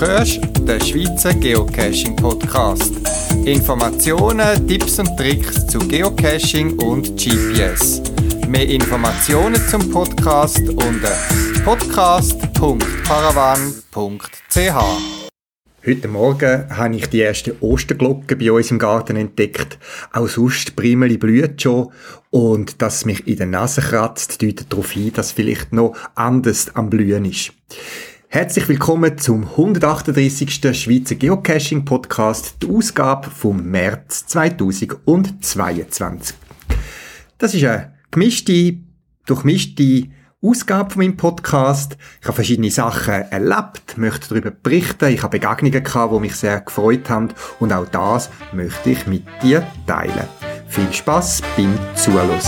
hörst den Schweizer Geocaching Podcast. Informationen, Tipps und Tricks zu Geocaching und GPS. Mehr Informationen zum Podcast unter podcast.paravan.ch. Heute Morgen habe ich die ersten Osterglocken bei uns im Garten entdeckt. Auch sonst Primeli blüht schon. Und dass es mich in der Nase kratzt, deutet darauf hin, dass vielleicht noch anders am Blühen ist. Herzlich willkommen zum 138. Schweizer Geocaching Podcast, die Ausgabe vom März 2022. Das ist eine gemischte, durchmischte Ausgabe von meinem Podcast. Ich habe verschiedene Sachen erlebt, möchte darüber berichten. Ich habe Begegnungen gehabt, die mich sehr gefreut haben. Und auch das möchte ich mit dir teilen. Viel Spaß beim Zuhören.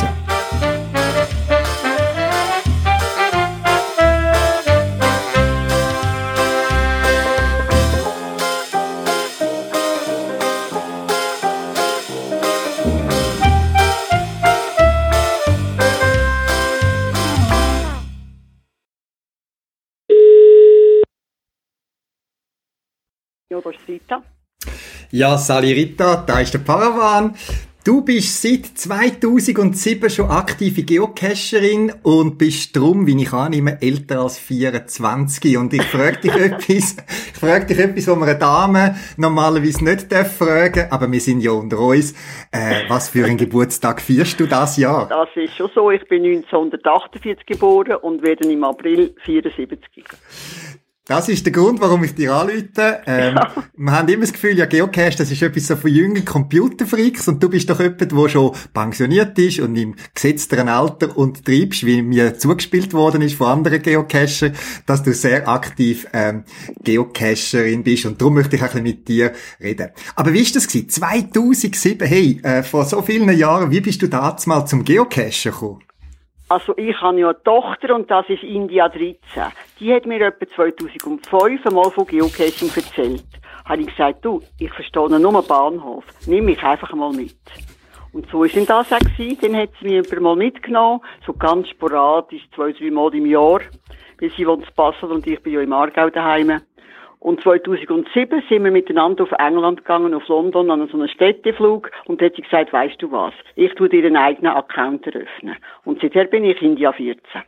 Ja, da ist Rita. Ja, Sali Rita, da ist der Paravan. Du bist seit 2007 schon aktive Geocacherin und bist drum, wie ich annehme, älter als 24. Und ich frage dich etwas, ich frage dich etwas, was man eine Dame normalerweise nicht darf fragen, aber wir sind ja unter uns. Äh, was für einen Geburtstag feierst du das Jahr? Das ist schon so. Ich bin 1948 geboren und werde im April 74. Das ist der Grund, warum ich dir anrufe. Ähm, ja. Wir haben immer das Gefühl, ja, Geocache, das ist etwas so für junge Computerfreaks und du bist doch jemand, der schon pensioniert ist und im gesetzteren Alter und treibst, wie mir zugespielt worden ist von anderen Geocachern, dass du sehr aktiv ähm, Geocacherin bist und darum möchte ich ein bisschen mit dir reden. Aber wie ist das gewesen? 2007, hey, äh, vor so vielen Jahren, wie bist du damals mal zum Geocachen gekommen? Also ich habe ja eine Tochter und das ist India 13. Die hat mir etwa 2005 einmal von Geocaching erzählt. Habe ich gesagt, du, ich verstehe nur einen Bahnhof. Nimm mich einfach mal mit. Und so ist denn das auch gewesen. Dann hat sie mich mal mitgenommen, so ganz sporadisch, zwei, drei Mal im Jahr. Weil sie wohnt zu Basel und ich bin ja im Aargau daheim. Und 2007 sind wir miteinander auf England gegangen, auf London, an so einen Städteflug. Und da hat sie gesagt, weißt du was? Ich tue dir einen eigenen Account eröffnen. Und seither bin ich India 14.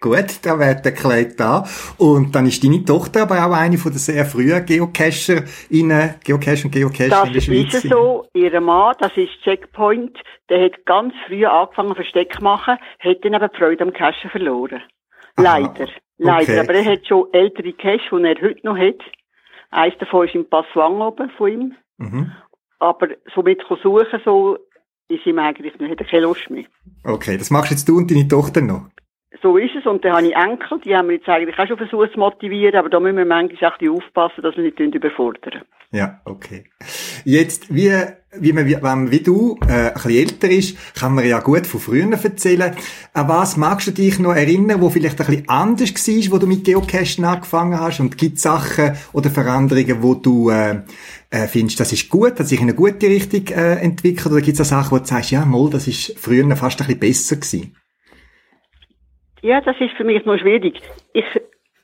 Gut, da wird erklärt da. Und dann ist deine Tochter aber auch eine von den sehr frühen Geocacher in Geocache und Geocache das in der Schweiz. Das ist so. Ihr Mann, das ist Checkpoint, der hat ganz früh angefangen Versteck machen, hat dann aber Freude am Cachen verloren. Aha. Leider. Okay. aber er hat schon ältere Cash, die er heute noch hat. Eins davon ist im Passwang oben von ihm. Mhm. Aber so mit suchen, so, ist ihm eigentlich nicht, hat er keine Lust mehr. Okay, das machst jetzt du und deine Tochter noch? So ist es. Und dann habe ich Enkel, die haben wir jetzt eigentlich auch schon versucht zu motivieren, aber da müssen wir manchmal auch aufpassen, dass wir nicht überfordern. Ja, okay. Jetzt, wie, wie man, wenn man wie du, äh, ein bisschen älter ist, kann man ja gut von früher erzählen. An was magst du dich noch erinnern, wo vielleicht ein bisschen anders war, wo du mit Geocachen angefangen hast? Und gibt es Sachen oder Veränderungen, wo du, äh, äh, findest, das ist gut, hat sich in eine gute Richtung äh, entwickelt? Oder gibt es Sachen, wo du sagst, ja, mal, das ist früher fast ein bisschen besser gewesen? Ja, das ist für mich noch schwierig. Ich,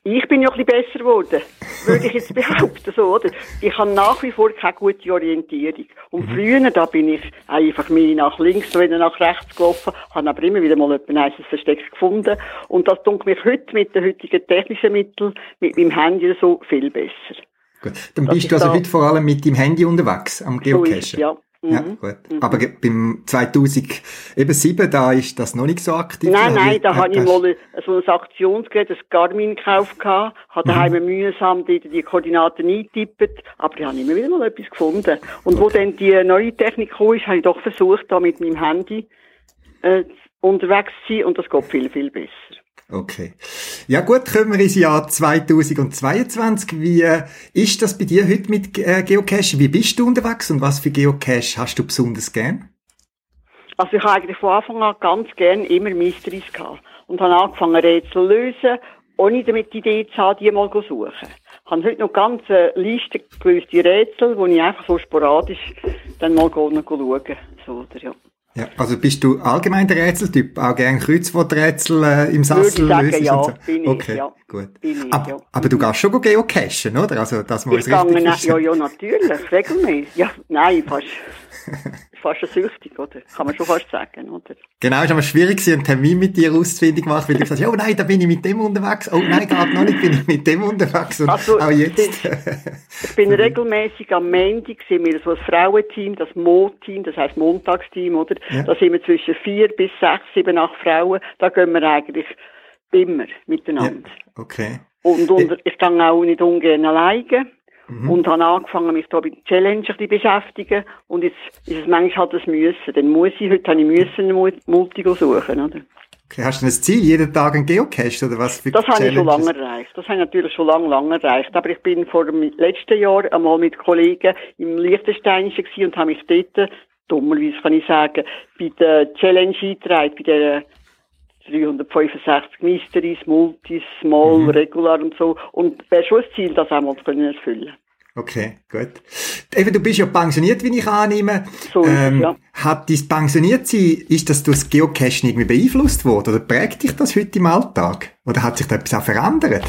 ich bin ja ein bisschen besser geworden, würde ich jetzt behaupten, so, oder? Ich habe nach wie vor keine gute Orientierung. Und mhm. früher, da bin ich einfach mehr nach links oder nach rechts gelaufen, habe aber immer wieder mal ein heißes Versteck gefunden. Und das tut mich heute mit den heutigen technischen Mitteln, mit meinem Handy so viel besser. Gut. Dann bist du also heute vor allem mit dem Handy unterwegs am Geocachen? So ja. Ja, mhm. gut. Mhm. Aber beim 2007, da ist das noch nicht so aktiv? Nein, nein, da habe ich mal so ein Aktionsgerät, ein Garmin gekauft, habe daheim mhm. mühsam die, die Koordinaten eingetippt, aber ich habe immer wieder mal etwas gefunden. Und wo dann die neue Technik kam, ist, habe ich doch versucht, da mit meinem Handy äh, unterwegs zu sein und das geht viel, viel besser. Okay. Ja gut, kommen wir ins Jahr 2022. Wie äh, ist das bei dir heute mit äh, Geocache? Wie bist du unterwegs und was für Geocache hast du besonders gern? Also ich habe eigentlich von Anfang an ganz gern immer Mysteries gehabt und habe angefangen Rätsel zu lösen, ohne damit die Idee zu haben, die mal zu suchen. Ich habe heute noch ganz eine Liste gelöste Rätsel, wo ich einfach so sporadisch dann mal schauen. So, ja. Ja, also bist du allgemein der Rätseltyp? Auch gerne Kreuzworträtsel äh, im Sassel Würde ich sagen, ja, so? bin okay. ich, ja. gut. Ich, aber, ja. aber du gehst schon geocachen, oder? Also, dass man ich richtig Ja, ja, natürlich, regelmäßig. Ja, nein, fast. fast eine süchtig, oder? Kann man schon fast sagen, oder? Genau, es ist aber schwierig, einen Termin mit dir auszufinden gemacht, weil du gesagt hast, oh nein, da bin ich mit dem unterwegs, oh nein, gerade noch nicht bin ich mit dem unterwegs und also, auch jetzt. ich bin regelmäßig am Montag, sind wir so ein Frauenteam, das Mo-Team, das heisst Montagsteam, oder? Ja. Da sind wir zwischen vier bis sechs, sieben, acht Frauen, da gehen wir eigentlich immer miteinander. Ja, okay. Und, und äh, ich gehe auch nicht ungern alleine. Mhm. Und habe angefangen, mich da mit der Challenge ein bisschen beschäftigen. Und jetzt ist es manchmal halt das Müssen. Dann muss ich, heute habe ich müssen Multigo suchen, oder? Okay, hast du ein Ziel, jeden Tag ein Geocache, oder was für Das habe ich schon lange erreicht. Das habe ich natürlich schon lange, lange erreicht. Aber ich bin vor dem letzten Jahr einmal mit Kollegen im Liechtensteinischen und habe mich dort, dummerweise kann ich sagen, bei der Challenge eingetragen, bei der 365 Mysteries, Multis, Small, mhm. Regular und so. Und wäre schon das Ziel, das einmal zu können erfüllen. Okay, gut. Eben, du bist ja pensioniert, wie ich annehme. So ähm, ja. Hat dein Pensioniertsein, ist das durch das Geocaching irgendwie beeinflusst worden? Oder prägt dich das heute im Alltag? Oder hat sich da etwas auch verändert?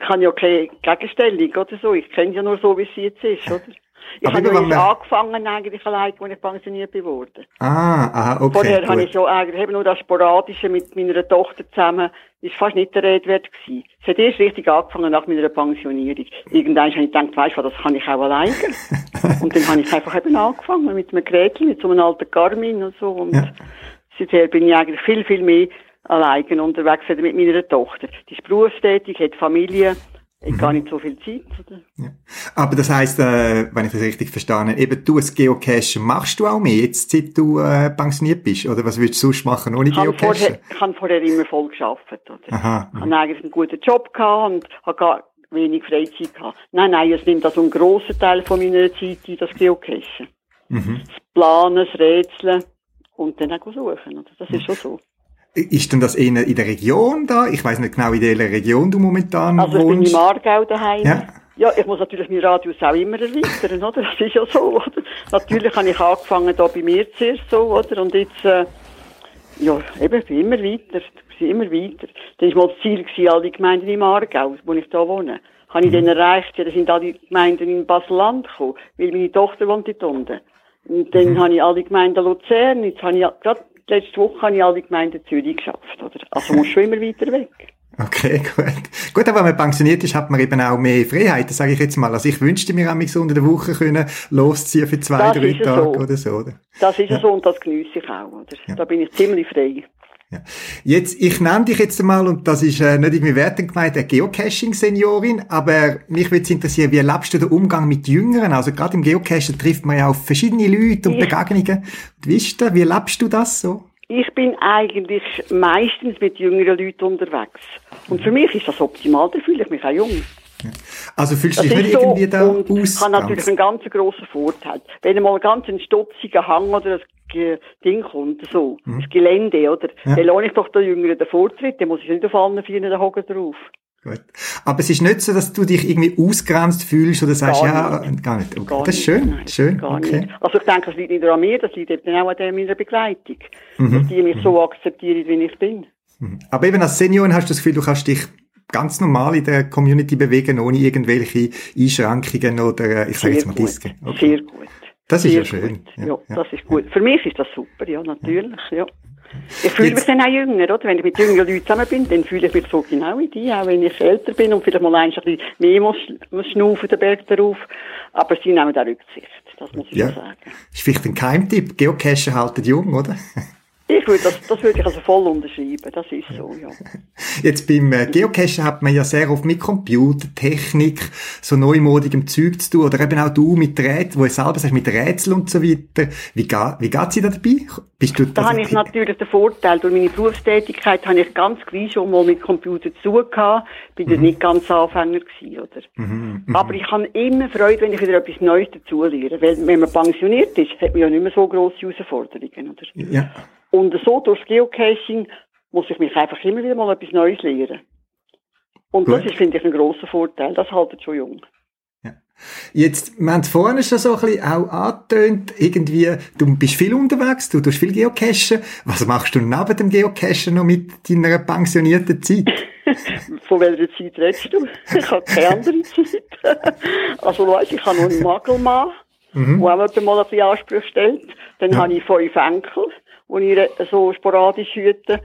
Ich habe ja keine Gegenstellung oder so. Ich kenne ja nur so, wie es jetzt ist, oder? Ich habe übrigens angefangen eigentlich allein, als ich pensioniert bin worden. Ah, aha, okay. Vorher habe ich schon eigentlich eben nur das Sporadische mit meiner Tochter zusammen, ist fast nicht der Rede wert gewesen. Es hat erst richtig angefangen nach meiner Pensionierung. Irgendwann habe ich gedacht, weißt du, das kann ich auch alleine. und dann habe ich einfach eben angefangen mit einem Gerät, mit so einem alten Garmin und so. Und ja. seither bin ich eigentlich viel, viel mehr alleine unterwegs mit meiner Tochter. Die ist berufstätig, hat Familie mhm. gar nicht so viel Zeit. Oder? Ja. Aber das heisst, äh, wenn ich das richtig verstanden habe, eben du als Geocache machst du auch mehr, jetzt seit du äh, pensioniert bist? Oder was würdest du sonst machen ohne Geocache? Ich habe vorher immer voll gearbeitet. Oder? Aha. Ich habe eigentlich einen guten Job gehabt und habe gar wenig Freizeit gehabt. Nein, nein, es nimmt also einen grossen Teil von meiner Zeit ein, das Geocachen. Mhm. Das Planen, das Rätseln und dann auch suchen. Oder? Das ist schon so. Ist denn das eher in der Region da? Ich weiß nicht genau, in welcher Region du momentan also wohnst. Also ich bin im Aargau daheim. Ja. Ja, ich muss natürlich meinen Radius auch immer erweitern, oder? Das ist ja so, oder? Natürlich habe ich angefangen da bei mir zuerst so, oder? Und jetzt, äh, ja, eben, bin immer weiter, bin immer weiter. Dann war mal das Ziel gewesen, all die Gemeinden im Aargau, wo ich da wohne. Habe ich mhm. dann erreicht, ja, da sind alle Gemeinden in Basel-Land gekommen, weil meine Tochter wohnt dort unten. Und dann mhm. habe ich alle Gemeinden Luzern, jetzt habe ich gerade letzte Woche habe ich alle Gemeinden Zürich geschafft, oder? Also muss schon immer weiter weg. Okay, gut. Gut, aber wenn man pensioniert ist, hat man eben auch mehr Freiheit, das sage ich jetzt mal. Also ich wünschte mir auch so unter der Woche können losziehen für zwei, das drei Tage so. oder so, oder? Das ist ja. so und das genieße ich auch, oder? Ja. Da bin ich ziemlich frei. Ja. Jetzt, ich nenne dich jetzt einmal, und das ist äh, nicht irgendwie wertend gemeint, eine Geocaching-Seniorin, aber mich würde interessieren, wie erlebst du den Umgang mit Jüngeren? Also gerade im Geocachen trifft man ja auf verschiedene Leute und ich, Begegnungen. Wie ist das? Wie erlebst du das so? Ich bin eigentlich meistens mit jüngeren Leuten unterwegs. Und für mich ist das optimal, da fühle ich mich auch jung. Also fühlst du dich nicht so, irgendwie da aus? Ich habe natürlich einen ganz grossen Vorteil. Wenn mal ganz ein Hang oder ein Ding kommt, so, mhm. das Gelände, oder? Ja. Dann lohne ich doch den Jüngeren den Vortritt, dann muss ich nicht auf allen Vieren hocken drauf. Gut. Aber es ist nicht so, dass du dich irgendwie ausgrenzt fühlst oder sagst, gar ja, nicht. gar nicht. Okay. Gar das ist schön, Nein, schön. Gar okay. Nicht. Also ich denke, das liegt nicht nur an mir, das liegt eben auch an meiner Begleitung. Mhm. Dass die mich mhm. so akzeptieren, wie ich bin. Mhm. Aber eben als Seniorin hast du das Gefühl, du kannst dich ganz normal in der Community bewegen, ohne irgendwelche Einschränkungen oder, äh, ich sage jetzt mal Disken. Okay. Sehr gut. Das ist Sehr ja schön. Ja, ja, das ist gut. Für mich ist das super, ja, natürlich, ja. Ich fühle mich dann auch jünger, oder? Wenn ich mit jüngeren Leuten zusammen bin, dann fühle ich mich so genau wie die, auch wenn ich älter bin und vielleicht mal ein bisschen mehr muss, muss schnaufen, den Berg darauf. Aber sie nehmen da Rücksicht, das muss ich ja. sagen. Ist vielleicht ein Keimtipp. Geocachen halten jung, oder? Ich würde das, das würde ich also voll unterschreiben, das ist so, ja. Jetzt beim äh, Geocachen hat man ja sehr oft mit Computer, Technik, so neumodigem Zeug zu tun, oder eben auch du mit Rätseln, wo du selber sagst, mit Rätseln und so weiter. Wie, geht, wie geht's dir da dabei? Bist du da habe ich natürlich den Vorteil, durch meine Berufstätigkeit habe ich ganz gleich schon mal mit Computer zu tun gehabt, bin mhm. nicht ganz Anfänger gewesen, oder? Mhm, mhm. Aber ich habe immer Freude, wenn ich wieder etwas Neues dazu lerne, weil wenn man pensioniert ist, hat man ja nicht mehr so grosse Herausforderungen, oder? Ja. Und so durchs Geocaching muss ich mich einfach immer wieder mal etwas Neues lernen. Und Gut. das ist, finde ich, ein grosser Vorteil. Das haltet schon jung. Ja. Jetzt, wir haben vorhin schon so ein bisschen auch angetönt, irgendwie, du bist viel unterwegs, du tust viel Geocachen. Was machst du neben dem Geocachen noch mit deiner pensionierten Zeit? Von welcher Zeit redest du? Ich habe keine andere Zeit. also weißt, ich habe noch einen Magelmann, mhm. der auch mal ein bisschen Anspruch stellt. Dann ja. habe ich fünf Enkel, die ich so sporadisch hüte.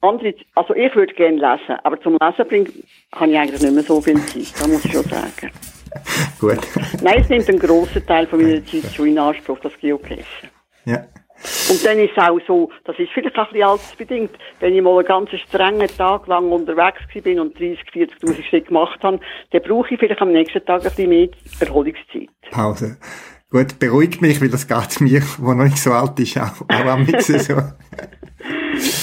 Andere, also ich würde gerne lesen, aber zum Lesen bringt, habe ich eigentlich nicht mehr so viel Zeit, das muss ich schon sagen. Gut. Nein, es nimmt einen grossen Teil von meiner Zeit schon in Anspruch, das Geocachen. Ja. Und dann ist es auch so, das ist vielleicht auch ein bisschen altersbedingt, wenn ich mal einen ganz strengen Tag lang unterwegs bin und 30, 40.000 Schritte gemacht habe, dann brauche ich vielleicht am nächsten Tag ein bisschen mehr Erholungszeit. Pause. Gut, beruhigt mich, weil das geht mir, der noch nicht so alt ist, auch, auch am so.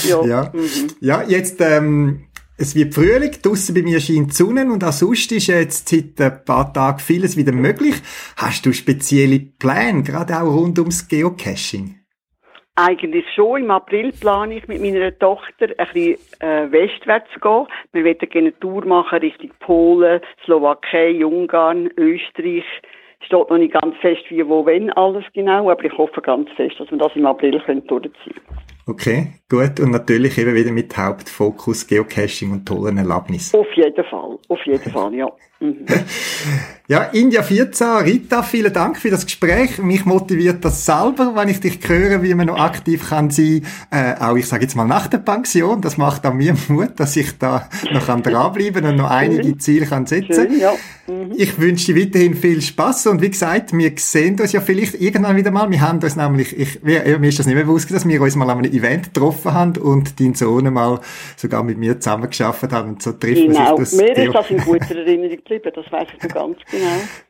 ja. Ja. Mhm. ja, jetzt, ähm, es wird Frühling, draussen bei mir scheint die Sonne und auch sonst ist jetzt seit ein paar Tagen vieles wieder möglich. Hast du spezielle Pläne, gerade auch rund ums Geocaching? Eigentlich schon. Im April plane ich mit meiner Tochter ein bisschen äh, westwärts zu gehen. Wir wollen gerne eine Tour machen Richtung Polen, Slowakei, Ungarn, Österreich. Steht noch nicht ganz fest, wie, wo, wenn alles genau, aber ich hoffe ganz fest, dass wir das im April durchziehen können. Okay, gut. Und natürlich eben wieder mit Hauptfokus Geocaching und tollen Erlebnissen. Auf jeden Fall, auf jeden Fall, ja. Mhm. Ja, India 14, Rita, vielen Dank für das Gespräch. Mich motiviert das selber, wenn ich dich höre, wie man noch aktiv kann sein, äh, auch ich sage jetzt mal nach der Pension. Das macht auch mir Mut, dass ich da noch kann dranbleiben und noch einige Ziele kann setzen. Schön, ja. Mhm. Ich wünsche dir weiterhin viel Spaß und wie gesagt, wir sehen uns ja vielleicht irgendwann wieder mal. Wir haben uns nämlich, ich, mir ist das nicht mehr bewusst, dass wir uns mal an einem Event getroffen haben und dein Sohn mal sogar mit mir zusammen geschafft haben und so treffen genau. sich das. Mir ist das in guter Erinnerung geblieben, das weiß ich noch ganz genau.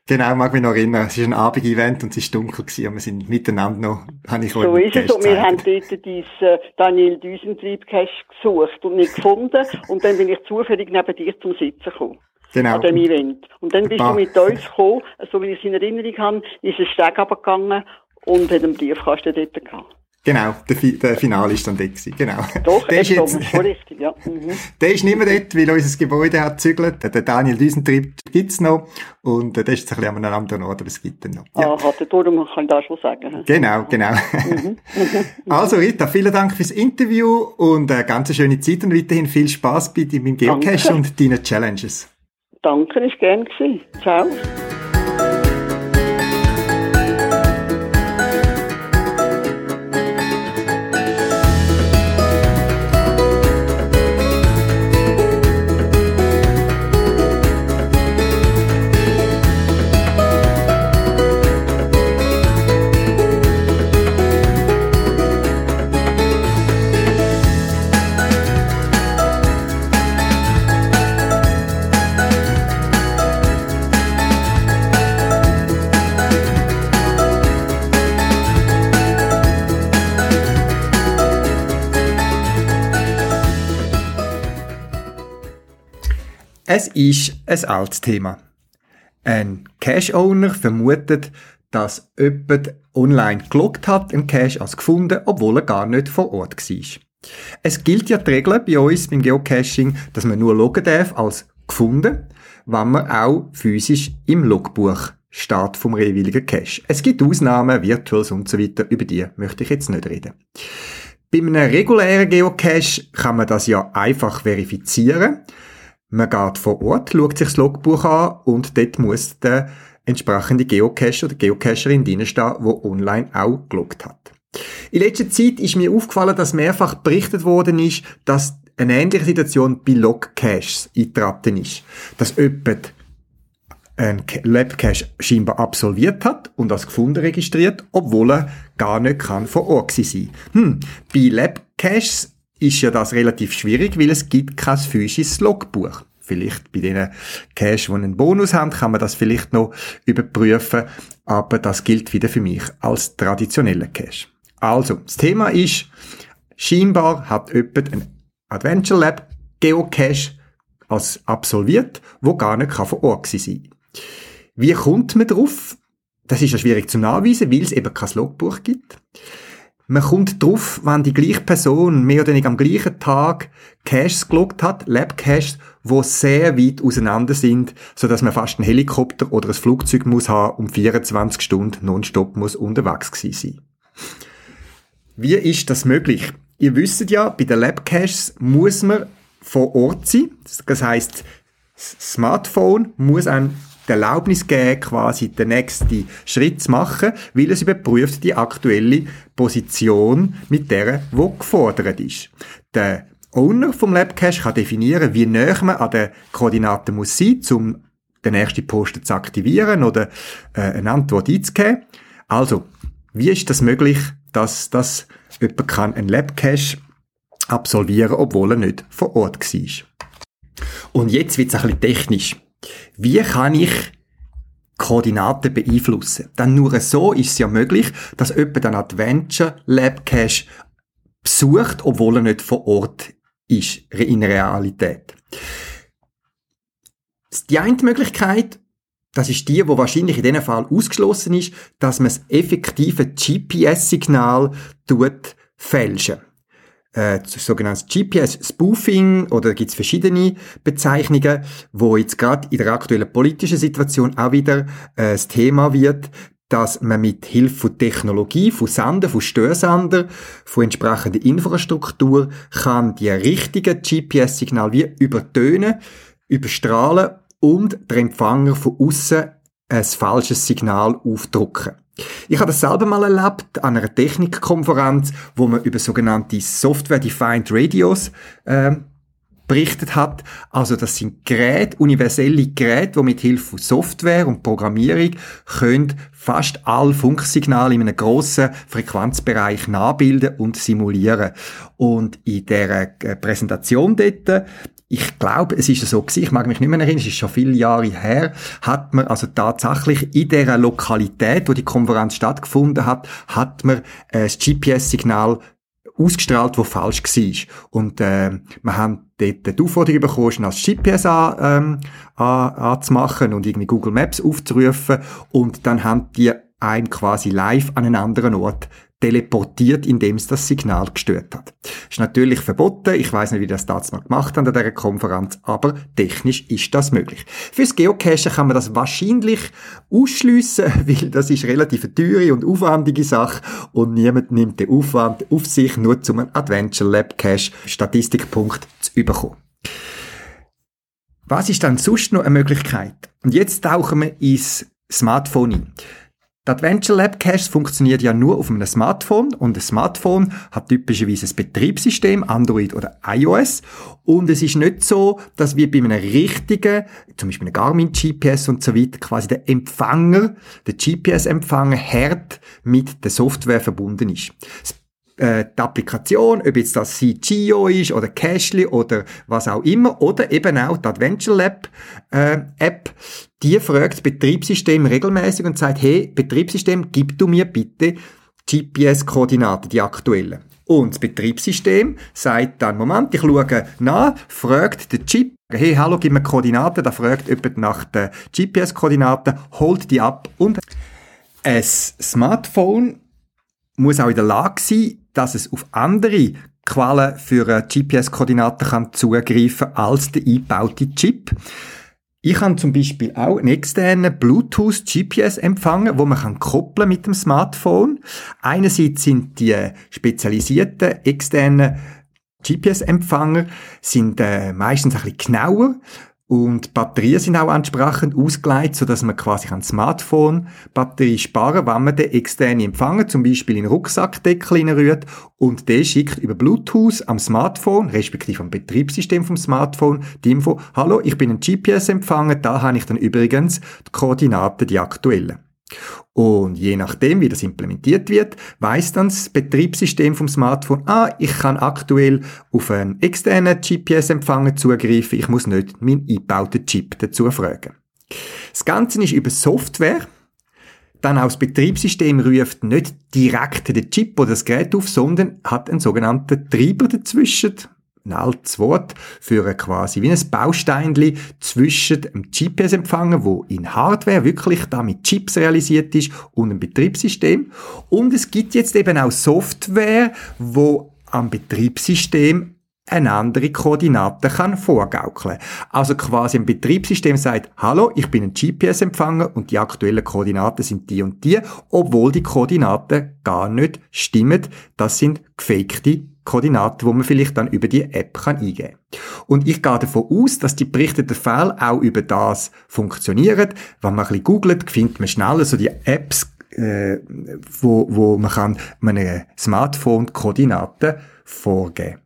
Genau. Mag mich noch erinnern. Es war ein Abend-Event und es war dunkel gewesen und wir sind miteinander noch, habe ich So ist es und wir haben dort diesen äh, Daniel Düsentrieb Cash gesucht und nicht gefunden und dann bin ich zufällig neben dir zum Sitzen gekommen. Genau. An dem Event. Und dann bist du mit uns gekommen, so wie ich es in Erinnerung habe, ist ein Steg runtergegangen und hat einen Briefkasten dort gehabt. Genau, der, der Finale ist dann dort gewesen, genau. Doch, der ist jetzt, richtig, ja. Mhm. Der ist nicht mehr dort, weil unser Gebäude hat gezügelt. Der Daniel Düsentrieb gibt's noch. Und äh, der ist jetzt ein bisschen an einem anderen Ort, aber es gibt ihn noch. Ja. Ah, hat darum kann ich das schon sagen. Genau, genau. Mhm. also Rita, vielen Dank fürs Interview und eine ganz schöne Zeit und weiterhin viel Spaß bei deinem Geocache Danke. und deinen Challenges. Danke, ist gern gewesen. Ciao. Ist ein altes Thema. Ein Cache-Owner vermutet, dass jemand online geloggt hat, einen Cache als gefunden, obwohl er gar nicht vor Ort war. Es gilt ja die Regel bei uns beim Geocaching, dass man nur loggen darf als gefunden, wenn man auch physisch im Logbuch steht vom jeweiligen Cache. Es gibt Ausnahmen, Virtuals und so weiter, über die möchte ich jetzt nicht reden. Bei einem regulären Geocache kann man das ja einfach verifizieren. Man geht vor Ort, schaut sich das Logbuch an und dort muss der entsprechende Geocacher oder Geocacherin drinstehen, der online auch geloggt hat. In letzter Zeit ist mir aufgefallen, dass mehrfach berichtet worden ist, dass eine ähnliche Situation bei Logcaches eingetreten ist. Dass jemand ein Labcache scheinbar absolviert hat und als gefunden registriert, obwohl er gar nicht kann vor Ort sein. Hm, bei Labcaches ist ja das relativ schwierig, weil es gibt kein physisches Logbuch. Vielleicht bei den Cash, die einen Bonus haben, kann man das vielleicht noch überprüfen, aber das gilt wieder für mich als traditioneller Cache. Also, das Thema ist, scheinbar hat jemand ein Adventure Lab Geocache als absolviert, wo gar nicht vor Ort sein kann. Wie kommt man drauf? Das ist ja schwierig zu nachweisen, weil es eben kein Logbuch gibt. Man kommt drauf, wenn die gleiche Person mehr oder weniger am gleichen Tag Caches gelockt hat, Lab-Caches, die sehr weit auseinander sind, so dass man fast einen Helikopter oder ein Flugzeug muss haben und 24 Stunden nonstop muss unterwegs gewesen sein. Wie ist das möglich? Ihr wisst ja, bei den Lab-Caches muss man vor Ort sein. Das heißt, das Smartphone muss einem die Erlaubnis geben, quasi den nächsten Schritt zu machen, weil es überprüft die aktuelle Position mit der, wo gefordert ist. Der Owner vom Labcache kann definieren, wie näher man an den Koordinaten muss sein, um den nächsten Posten zu aktivieren oder äh, eine Antwort einzugeben. Also, wie ist das möglich, dass das jemand kann einen Labcache absolvieren, obwohl er nicht vor Ort war? Und jetzt wird es ein bisschen technisch. Wie kann ich Koordinaten beeinflussen? Dann nur so ist es ja möglich, dass jemand einen Adventure Lab Cache besucht, obwohl er nicht vor Ort ist, in Realität. Die eine Möglichkeit, das ist die, wo wahrscheinlich in diesem Fall ausgeschlossen ist, dass man das effektive GPS-Signal fälschen äh, sogenanntes GPS-Spoofing oder gibt es verschiedene Bezeichnungen, wo jetzt gerade in der aktuellen politischen Situation auch wieder äh, das Thema wird, dass man mit Hilfe von Technologie, von Sender, von Störsender, von entsprechender Infrastruktur kann die richtigen GPS-Signale wie übertönen, überstrahlen und der Empfänger von außen ein falsches Signal aufdrucken. Ich habe das selber mal erlebt an einer Technikkonferenz, wo man über sogenannte Software-Defined Radios äh, berichtet hat. Also das sind Geräte, universelle Geräte, die mit Hilfe von Software und Programmierung können fast alle Funksignale in einem grossen Frequenzbereich nachbilden und simulieren. Und in der äh, Präsentation dort ich glaube, es ist so gewesen, ich mag mich nicht mehr erinnern, es ist schon viele Jahre her, hat man also tatsächlich in der Lokalität, wo die Konferenz stattgefunden hat, hat man äh, das GPS-Signal ausgestrahlt, wo falsch war. Und äh, wir haben dort die Aufforderung bekommen, als GPS an, ähm, an, anzumachen und irgendwie Google Maps aufzurufen. Und dann haben die einem quasi live an einen anderen Ort teleportiert, indem es das Signal gestört hat. Ist natürlich verboten. Ich weiß nicht, wie das damals mal gemacht haben an dieser Konferenz, aber technisch ist das möglich. Fürs Geocachen kann man das wahrscheinlich ausschliessen, weil das ist relativ eine teure und aufwendige Sache und niemand nimmt den Aufwand auf sich, nur zum Adventure Lab Cache Statistikpunkt zu bekommen. Was ist dann sonst noch eine Möglichkeit? Und jetzt tauchen wir ins Smartphone ein. Die Adventure Lab Cache funktioniert ja nur auf einem Smartphone und ein Smartphone hat typischerweise ein Betriebssystem, Android oder iOS und es ist nicht so, dass wie bei einem richtigen, zum Beispiel einem Garmin GPS und so weiter, quasi der Empfänger, der GPS-Empfänger hart mit der Software verbunden ist. Das äh, die Applikation, ob jetzt das CGO ist oder Cashly oder was auch immer, oder eben auch die Adventure Lab äh, App, die fragt das Betriebssystem regelmäßig und sagt, hey, Betriebssystem, gib du mir bitte GPS-Koordinaten, die aktuellen. Und das Betriebssystem sagt dann, Moment, ich schaue nach, fragt den Chip, hey, hallo, gib mir Koordinaten, da fragt jemand nach den GPS-Koordinaten, holt die ab und ein Smartphone muss auch in der Lage sein, dass es auf andere Quellen für GPS-Koordinaten kann zugreifen als der eingebaute Chip. Ich habe zum Beispiel auch einen externen Bluetooth GPS-Empfänger, wo man kann koppeln mit dem Smartphone. Einerseits sind die spezialisierten externen GPS-Empfänger sind äh, meistens ein bisschen genauer und Batterien sind auch entsprechend ausgelegt, so dass man quasi an Smartphone Batterie sparen, wenn man den externen Empfänger zum Beispiel in den Rucksackdeckel rührt und der schickt über Bluetooth am Smartphone, respektive am Betriebssystem vom Smartphone, die Info, hallo, ich bin ein GPS-Empfänger, da habe ich dann übrigens die Koordinaten, die aktuellen. Und je nachdem, wie das implementiert wird, weiß dann das Betriebssystem vom Smartphone, ah, ich kann aktuell auf einen externen GPS-Empfänger zugreifen, ich muss nicht meinen eingebauten Chip dazu fragen. Das Ganze ist über Software, dann auch das Betriebssystem ruft nicht direkt den Chip oder das Gerät auf, sondern hat einen sogenannten Treiber dazwischen, ein altes Wort für quasi wie ein Bausteinli zwischen dem GPS-Empfänger, wo in Hardware wirklich da mit Chips realisiert ist und einem Betriebssystem. Und es gibt jetzt eben auch Software, wo am Betriebssystem eine andere Koordinate kann vorgaukeln. Also quasi ein Betriebssystem sagt, hallo, ich bin ein GPS-Empfänger und die aktuellen Koordinaten sind die und die, obwohl die Koordinaten gar nicht stimmen. Das sind gefakte Koordinaten, wo man vielleicht dann über die App kann eingeben. Und ich gehe davon aus, dass die berichteten Fälle auch über das funktionieren. Wenn man ein bisschen googelt, findet man schneller so die Apps, äh, wo, wo man kann einem Smartphone Koordinaten vorgeben.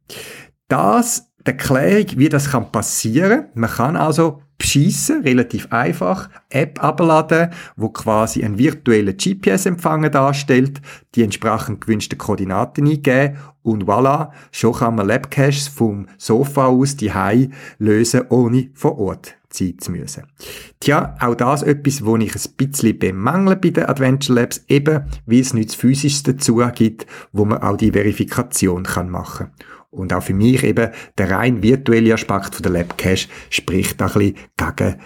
Das die Erklärung, wie das kann passieren. Man kann also beschissen, relativ einfach, App abladen, wo quasi einen virtuellen GPS-Empfänger darstellt, die entsprechend gewünschten Koordinaten eingeben und voilà, schon kann man Labcaches vom Sofa aus die lösen, ohne vor Ort Zeit zu müssen. Tja, auch das etwas, wo ich ein bisschen bemängle bei den Adventure Labs, eben, wie es nichts Physisches dazu gibt, wo man auch die Verifikation kann machen und auch für mich eben der rein virtuelle Aspekt von der Labcache spricht ein bisschen gegen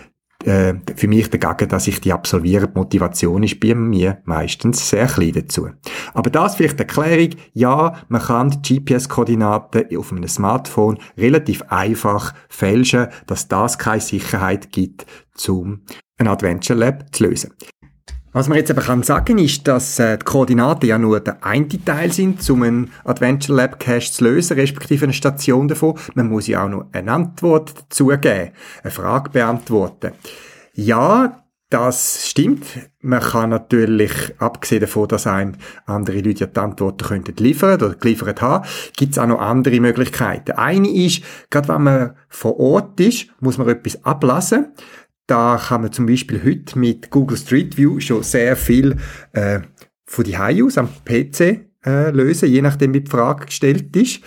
äh, für mich dagegen, dass ich die absolviere. Die Motivation ist bei mir meistens sehr klein dazu. Aber das vielleicht Erklärung. Ja, man kann GPS-Koordinaten auf einem Smartphone relativ einfach fälschen, dass das keine Sicherheit gibt, um ein Adventure Lab zu lösen. Was man jetzt aber kann sagen ist, dass äh, die Koordinaten ja nur der eine Teil sind, um einen Adventure Lab Cache zu lösen, respektive eine Station davon. Man muss ja auch noch eine Antwort dazugeben, eine Frage beantworten. Ja, das stimmt. Man kann natürlich, abgesehen davon, dass einem andere Leute ja die Antworten könnten liefern oder geliefert haben, gibt es auch noch andere Möglichkeiten. Eine ist, gerade wenn man vor Ort ist, muss man etwas ablassen. Da kann man zum Beispiel heute mit Google Street View schon sehr viel äh, von die aus am PC äh, lösen, je nachdem wie die Frage gestellt ist.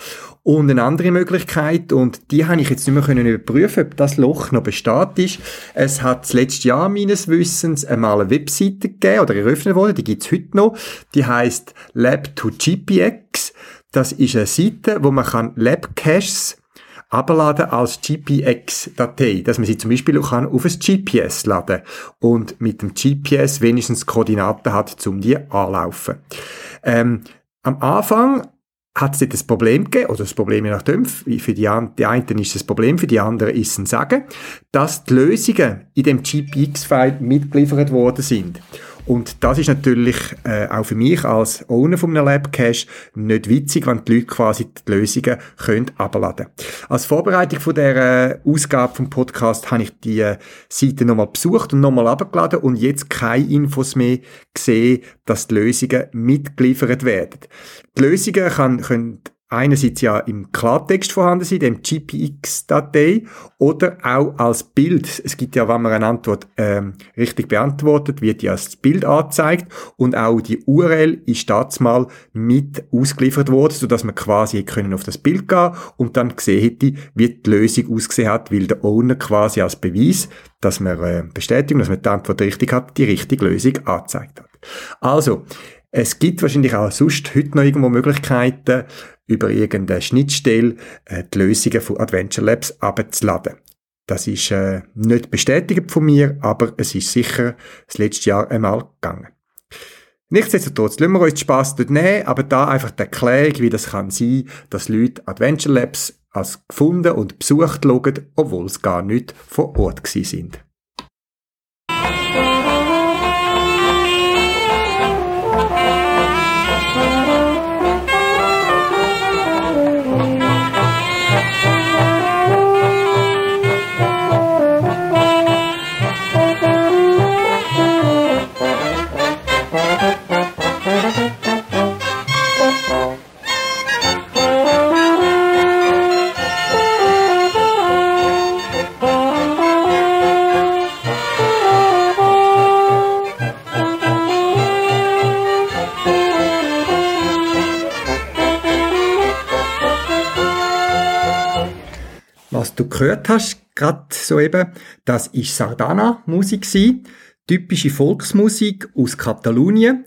Und eine andere Möglichkeit, und die habe ich jetzt nicht mehr können überprüfen, ob das Loch noch besteht ist. Es hat das letzte Jahr meines Wissens einmal eine Webseite gegeben oder eröffnet worden, die gibt's heute noch. Die heißt Lab2GPX. Das ist eine Seite, wo man kann Lab-Caches abladen als GPX-Datei, dass man sie zum Beispiel auch auf ein GPS laden und mit dem GPS wenigstens Koordinaten hat, um die anlaufen. Ähm, am Anfang hat es dort ein Problem gegeben, oder das Problem je nachdem, für die, die einen ist ein Problem, für die anderen ist es ein Sagen, dass die Lösungen in dem GPX-File mitgeliefert worden sind. Und das ist natürlich äh, auch für mich als Owner von einem Labcache nicht witzig, wenn die Leute quasi die Lösungen können abladen Als Vorbereitung von der äh, Ausgabe vom Podcast habe ich die äh, Seite nochmal besucht und nochmal abgeladen und jetzt keine Infos mehr gesehen, dass die Lösungen mitgeliefert werden. Die Lösungen kann, können einerseits ja im Klartext vorhanden sein, dem GPX-Datei, oder auch als Bild. Es gibt ja, wenn man eine Antwort ähm, richtig beantwortet, wird ja das Bild angezeigt und auch die URL ist das mal mit ausgeliefert worden, sodass man quasi können auf das Bild gehen und dann gesehen hätte, wie die Lösung ausgesehen hat, weil der Owner quasi als Beweis, dass man äh, bestätigen, dass man die Antwort richtig hat, die richtige Lösung angezeigt hat. Also, es gibt wahrscheinlich auch sonst heute noch irgendwo Möglichkeiten, über irgendeine Schnittstelle äh, die Lösungen von Adventure Labs abzuladen. Das ist äh, nicht bestätigt von mir, aber es ist sicher das letzte Jahr einmal gegangen. Nichtsdestotrotz, lassen wir uns Spass dort nehmen, aber da einfach die Erklärung, wie das kann sein, dass Leute Adventure Labs als gefunden und besucht schauen, obwohl es gar nicht vor Ort gewesen sind. Gehört hast, gerade soeben, das ist Sardana-Musik typische Volksmusik aus Katalonien.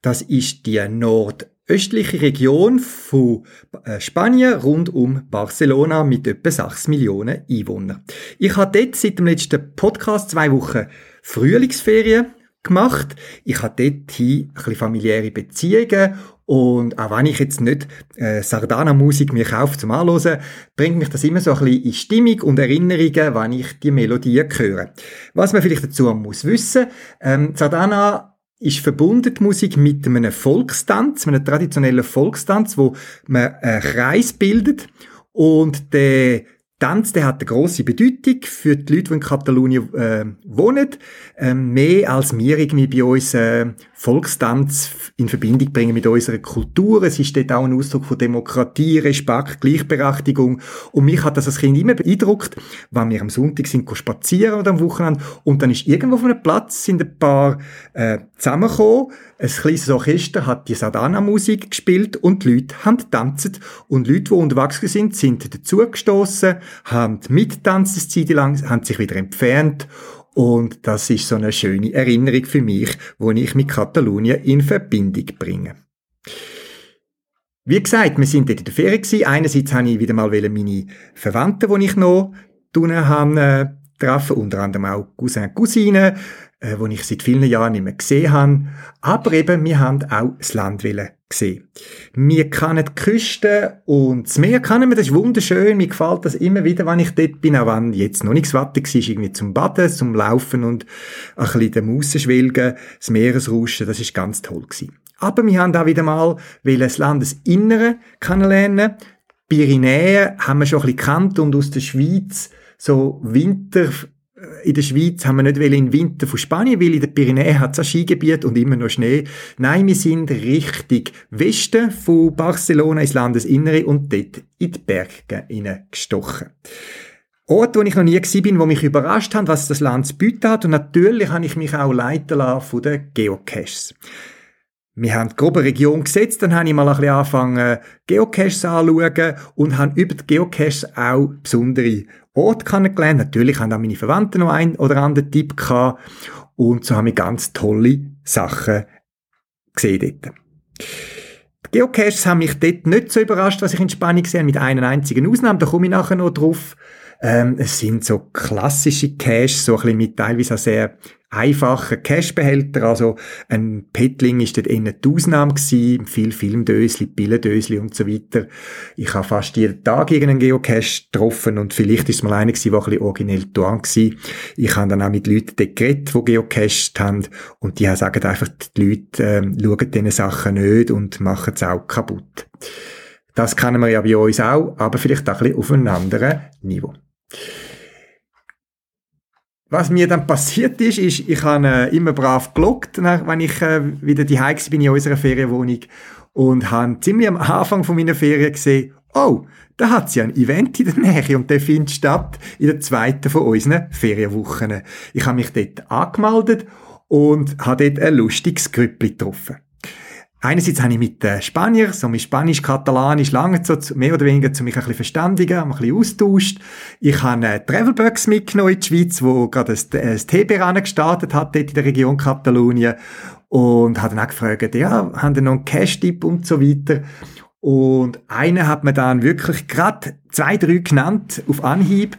Das ist die nordöstliche Region von äh, Spanien rund um Barcelona mit etwa 6 Millionen Einwohnern. Ich habe dort seit dem letzten Podcast zwei Wochen Frühlingsferien gemacht. Ich habe dort ein bisschen familiäre Beziehungen und auch wenn ich jetzt nicht äh, Sardana-Musik mir kaufe zum Anhören, bringt mich das immer so ein bisschen in Stimmung und Erinnerungen, wenn ich die Melodie höre. Was man vielleicht dazu muss wissen, ähm, Sardana ist verbunden die Musik mit einem Volkstanz, einem traditionellen Volkstanz, wo man einen Kreis bildet und der Tanz, der hat eine grosse Bedeutung für die Leute, die in Katalonien äh, wohnen. Ähm, mehr als wir irgendwie bei uns äh, Volkstanz in Verbindung bringen mit unserer Kultur. Es ist dort auch ein Ausdruck von Demokratie, Respekt, Gleichberechtigung. Und mich hat das als Kind immer beeindruckt, wenn wir am Sonntag sind spazieren oder am Wochenende und dann ist irgendwo auf einem Platz sind ein paar äh, zusammengekommen. Ein kleines Orchester hat die Sadana-Musik gespielt und die Leute haben getanzt. Und Leute, die unterwegs sind, sind dazugestoßen, haben mittanzt eine Zeit lang, haben sich wieder entfernt und das ist so eine schöne Erinnerung für mich, wo ich mit Katalonien in Verbindung bringe. Wie gesagt, wir sind dort in der Ferien gewesen. Einerseits habe ich wieder mal meine Verwandten, die ich noch drinnen habe, treffen, unter anderem auch Cousin und Cousinen, äh, die ich seit vielen Jahren nicht mehr gesehen habe. Aber eben, wir haben auch das Land gesehen. Wir kennen die Küste und das Meer kennen wir, das ist wunderschön. Mir gefällt das immer wieder, wenn ich dort bin, auch wenn jetzt noch nichts Wetter war, irgendwie zum Baden, zum Laufen und ein bisschen den Maussenschwilgen, das Meeresrauschen, das ist ganz toll gewesen. Aber wir haben auch wieder mal das Landesinnere kennenlernen. Pyrenäen haben wir schon ein bisschen gekannt und aus der Schweiz so Winter in der Schweiz haben wir nicht in den Winter von Spanien, weil in den Pyrenäen hat es ein Skigebiet und immer noch Schnee. Nein, wir sind richtig Westen von Barcelona ins Landesinnere und dort in die Berge gestochen. Ort, wo ich noch nie gewesen bin, wo mich überrascht hat, was das Land zu bieten hat. Und natürlich habe ich mich auch leiten lassen von den Geocaches. Wir haben die grobe Region gesetzt, dann habe ich mal ein bisschen angefangen, Geocaches anzuschauen und habe über die Geocaches auch besondere Ort kennengelernt. Natürlich haben auch meine Verwandten noch einen oder anderen Tipp gehabt. Und so haben wir ganz tolle Sachen gesehen dort. Die Geocaches haben mich dort nicht so überrascht, was ich in Spanien gesehen habe, mit einer einzigen Ausnahme. Da komme ich nachher noch drauf. Ähm, es sind so klassische Caches, so ein bisschen mit teilweise sehr einfachen Cashbehälter. Also ein Petling ist dort eher die Ausnahme gewesen. Viel Filmdösli, Billendösli und so weiter. Ich habe fast jeden Tag irgendeinen Geocache getroffen und vielleicht ist es mal einer gewesen, der ein bisschen originell da war. Ich habe dann auch mit Leuten dort geredet, die geocached haben und die sagen einfach, die Leute ähm, schauen diese Sachen nicht und machen es auch kaputt. Das kennen wir ja bei uns auch, aber vielleicht auch ein bisschen auf einem anderen Niveau. Was mir dann passiert ist, ist, ich habe äh, immer brav gelockt, wenn ich äh, wieder die bin in unserer Ferienwohnung und habe ziemlich am Anfang von meiner Ferien gesehen, oh, da hat ja ein Event in der Nähe und der findet statt in der zweiten von unseren Ferienwochen. Ich habe mich dort angemeldet und habe dort ein lustiges Grüppli getroffen. Einerseits habe ich mit den Spaniern, so mit Spanisch, Katalanisch, lange so mehr oder weniger zu mich ein bisschen verständigen, ein bisschen austauscht. Ich habe eine Travelbox mitgenommen in die Schweiz, wo gerade ein, TB gestartet hat, dort in der Region Katalonien. Und habe dann auch gefragt, ja, haben die noch einen Cash-Tipp und so weiter. Und einer hat mir dann wirklich gerade zwei, drei genannt auf Anhieb.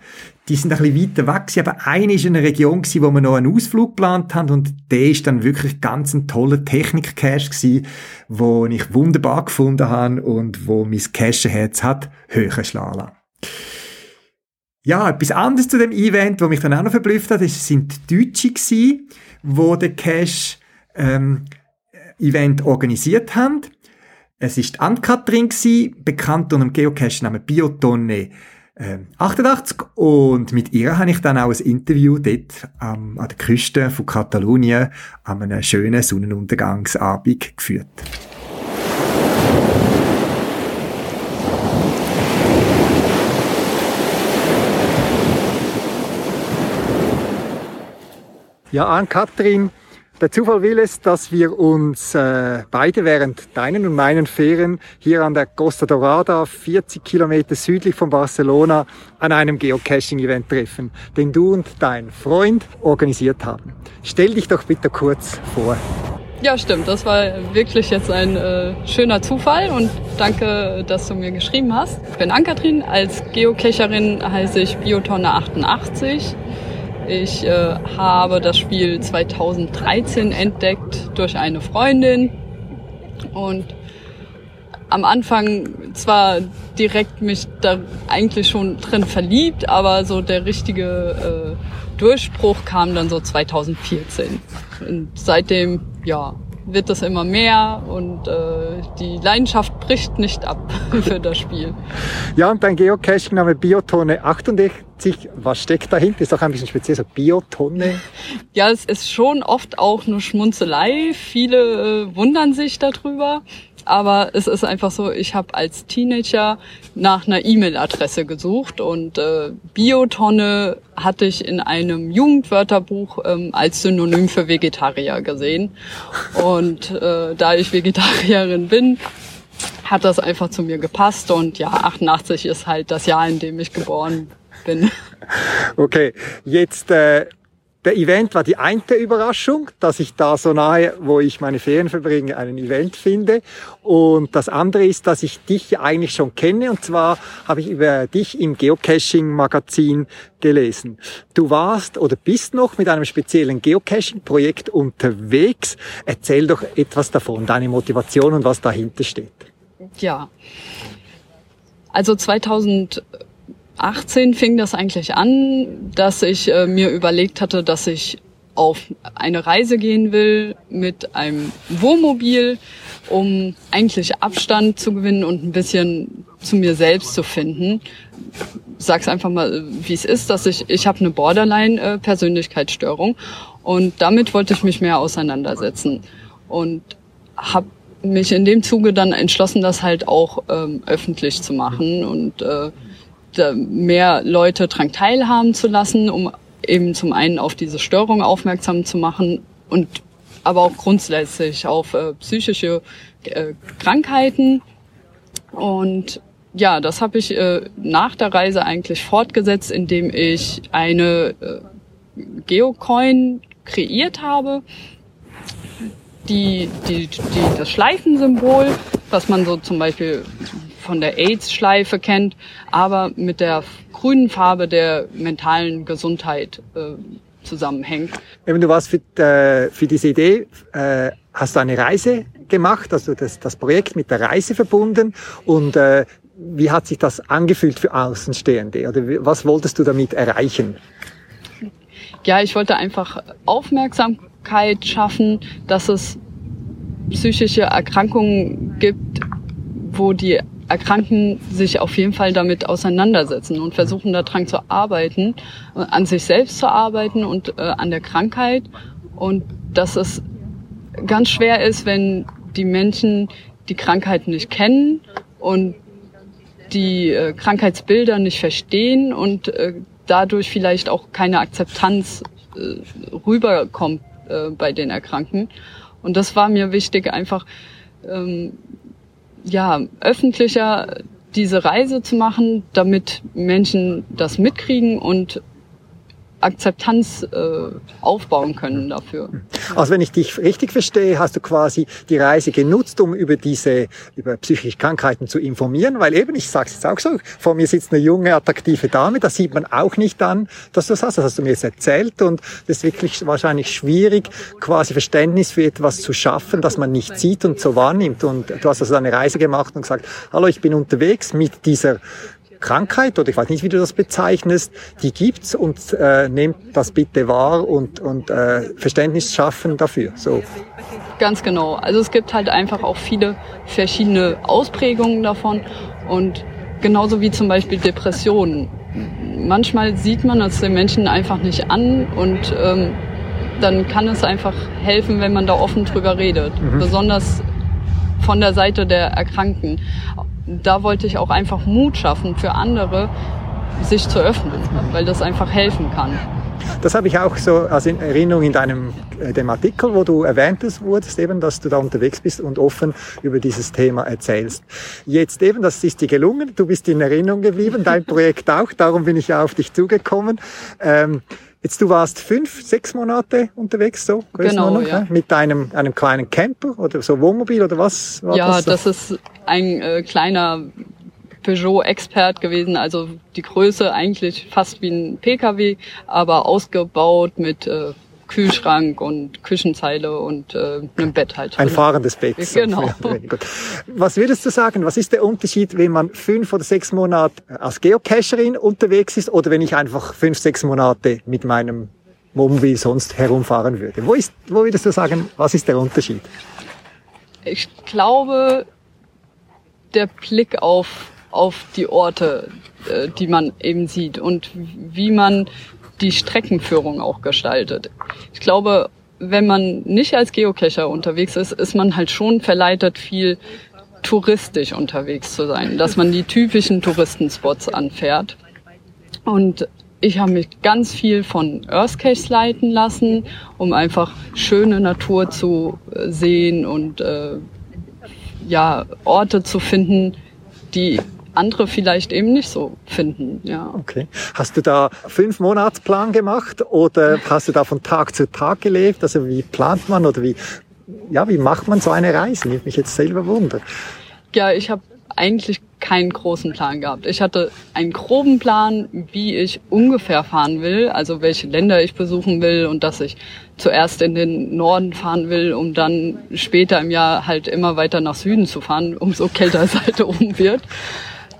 Die sind ein bisschen weiter weg, aber eine ist in einer Region gewesen, wo wir noch einen Ausflug geplant haben und der ist dann wirklich ganz ein toller Technik-Cache gewesen, wo ich wunderbar gefunden habe und wo mein Cache-Herz hat höher schlagen lassen. Ja, etwas anderes zu dem Event, wo mich dann auch noch verblüfft hat, ist, sind Deutsche gewesen, wo den Cache ähm, Event organisiert haben. Es ist Ann-Kathrin bekannt unter dem Geocache-Namen Biotonne 88 und mit ihr habe ich dann auch ein Interview dort ähm, an der Küste von Katalonien an einem schönen Sonnenuntergangsabend geführt. Ja, Ann-Kathrin, der Zufall will es, dass wir uns äh, beide während deinen und meinen Ferien hier an der Costa Dorada, 40 Kilometer südlich von Barcelona, an einem Geocaching-Event treffen, den du und dein Freund organisiert haben. Stell dich doch bitte kurz vor. Ja, stimmt. Das war wirklich jetzt ein äh, schöner Zufall und danke, dass du mir geschrieben hast. Ich bin Ankatrin. Als Geocacherin heiße ich Biotonne 88. Ich äh, habe das Spiel 2013 entdeckt durch eine Freundin und am Anfang zwar direkt mich da eigentlich schon drin verliebt, aber so der richtige äh, Durchbruch kam dann so 2014. Und seitdem, ja, wird das immer mehr und äh, die Leidenschaft bricht nicht ab für das Spiel. Ja, und dein Geocaching-Name Biotonne 68, was steckt dahinter? Ist auch ein bisschen speziell, so Biotonne. Ja, es ist schon oft auch nur Schmunzelei. Viele äh, wundern sich darüber. Aber es ist einfach so, ich habe als Teenager nach einer E-Mail-Adresse gesucht und äh, Biotonne hatte ich in einem Jugendwörterbuch ähm, als Synonym für Vegetarier gesehen. Und äh, da ich Vegetarierin bin, hat das einfach zu mir gepasst. Und ja, 88 ist halt das Jahr, in dem ich geboren bin. Okay, jetzt äh, der Event war die eine Überraschung, dass ich da so nahe, wo ich meine Ferien verbringe, einen Event finde. Und das andere ist, dass ich dich eigentlich schon kenne. Und zwar habe ich über dich im Geocaching-Magazin gelesen. Du warst oder bist noch mit einem speziellen Geocaching-Projekt unterwegs. Erzähl doch etwas davon, deine Motivation und was dahinter steht. Ja. Also 2000 18 fing das eigentlich an, dass ich äh, mir überlegt hatte, dass ich auf eine Reise gehen will mit einem Wohnmobil, um eigentlich Abstand zu gewinnen und ein bisschen zu mir selbst zu finden. Sag's einfach mal, wie es ist, dass ich ich habe eine Borderline-Persönlichkeitsstörung und damit wollte ich mich mehr auseinandersetzen und habe mich in dem Zuge dann entschlossen, das halt auch ähm, öffentlich zu machen und äh, mehr Leute dran teilhaben zu lassen, um eben zum einen auf diese Störung aufmerksam zu machen und aber auch grundsätzlich auf äh, psychische äh, Krankheiten. Und ja, das habe ich äh, nach der Reise eigentlich fortgesetzt, indem ich eine äh, Geocoin kreiert habe, die, die, die das Schleifensymbol, was man so zum Beispiel von der AIDS-Schleife kennt, aber mit der grünen Farbe der mentalen Gesundheit äh, zusammenhängt. Eben, du warst für, äh, für diese Idee, äh, hast du eine Reise gemacht, also das, das Projekt mit der Reise verbunden und äh, wie hat sich das angefühlt für Außenstehende oder was wolltest du damit erreichen? Ja, ich wollte einfach Aufmerksamkeit schaffen, dass es psychische Erkrankungen gibt, wo die Erkrankten sich auf jeden Fall damit auseinandersetzen und versuchen daran zu arbeiten, äh, an sich selbst zu arbeiten und äh, an der Krankheit. Und dass es ganz schwer ist, wenn die Menschen die Krankheit nicht kennen und die äh, Krankheitsbilder nicht verstehen und äh, dadurch vielleicht auch keine Akzeptanz äh, rüberkommt äh, bei den Erkrankten. Und das war mir wichtig, einfach ähm, ja, öffentlicher diese Reise zu machen, damit Menschen das mitkriegen und Akzeptanz äh, aufbauen können dafür. Also wenn ich dich richtig verstehe, hast du quasi die Reise genutzt, um über diese über psychische Krankheiten zu informieren, weil eben ich sage es jetzt auch so, vor mir sitzt eine junge attraktive Dame, das sieht man auch nicht an, dass du das hast, das hast du mir jetzt erzählt und das ist wirklich wahrscheinlich schwierig, quasi Verständnis für etwas zu schaffen, das man nicht sieht und so wahrnimmt und du hast also eine Reise gemacht und gesagt, hallo, ich bin unterwegs mit dieser Krankheit oder ich weiß nicht, wie du das bezeichnest, die gibt's und äh, nehmt das bitte wahr und, und äh, Verständnis schaffen dafür. So. Ganz genau. Also es gibt halt einfach auch viele verschiedene Ausprägungen davon und genauso wie zum Beispiel Depressionen. Manchmal sieht man es den Menschen einfach nicht an und ähm, dann kann es einfach helfen, wenn man da offen drüber redet. Mhm. Besonders von der Seite der Erkrankten da wollte ich auch einfach Mut schaffen für andere, sich zu öffnen, weil das einfach helfen kann. Das habe ich auch so als Erinnerung in deinem äh, dem Artikel, wo du erwähnt wurdest, eben, dass du da unterwegs bist und offen über dieses Thema erzählst. Jetzt eben, das ist dir gelungen, du bist in Erinnerung geblieben, dein Projekt auch, darum bin ich ja auf dich zugekommen. Ähm, Jetzt du warst fünf, sechs Monate unterwegs, so genau, ja. mit deinem einem kleinen Camper oder so Wohnmobil oder was? War ja, das, das ist ein äh, kleiner Peugeot-Expert gewesen, also die Größe eigentlich fast wie ein PKW, aber ausgebaut mit äh, Kühlschrank und Küchenzeile und äh, einem Bett halt. Ein fahrendes Bett. Genau. Was würdest du sagen, was ist der Unterschied, wenn man fünf oder sechs Monate als Geocacherin unterwegs ist oder wenn ich einfach fünf, sechs Monate mit meinem Wohnmobil sonst herumfahren würde? Wo, ist, wo würdest du sagen, was ist der Unterschied? Ich glaube, der Blick auf, auf die Orte, äh, die man eben sieht und wie man die Streckenführung auch gestaltet. Ich glaube, wenn man nicht als Geocacher unterwegs ist, ist man halt schon verleitet, viel touristisch unterwegs zu sein, dass man die typischen Touristenspots anfährt. Und ich habe mich ganz viel von Earthcaches leiten lassen, um einfach schöne Natur zu äh, sehen und äh, ja Orte zu finden, die andere vielleicht eben nicht so finden. Ja. Okay. Hast du da fünf Monatsplan gemacht oder hast du da von Tag zu Tag gelebt? Also wie plant man oder wie, ja, wie macht man so eine Reise? Nimmt mich jetzt selber wunder. Ja, ich habe eigentlich keinen großen Plan gehabt. Ich hatte einen groben Plan, wie ich ungefähr fahren will, also welche Länder ich besuchen will und dass ich zuerst in den Norden fahren will, um dann später im Jahr halt immer weiter nach Süden zu fahren, umso kälter es halt oben wird.